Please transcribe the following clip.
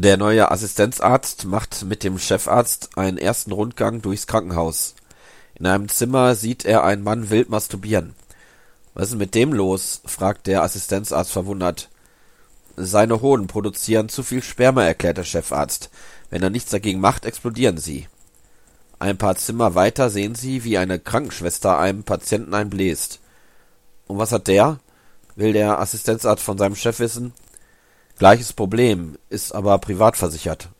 Der neue Assistenzarzt macht mit dem Chefarzt einen ersten Rundgang durchs Krankenhaus. In einem Zimmer sieht er einen Mann wild masturbieren. Was ist mit dem los? fragt der Assistenzarzt verwundert. Seine Hoden produzieren zu viel Sperma, erklärt der Chefarzt. Wenn er nichts dagegen macht, explodieren sie. Ein paar Zimmer weiter sehen sie, wie eine Krankenschwester einem Patienten einbläst. Und was hat der? will der Assistenzarzt von seinem Chef wissen. Gleiches Problem, ist aber privat versichert.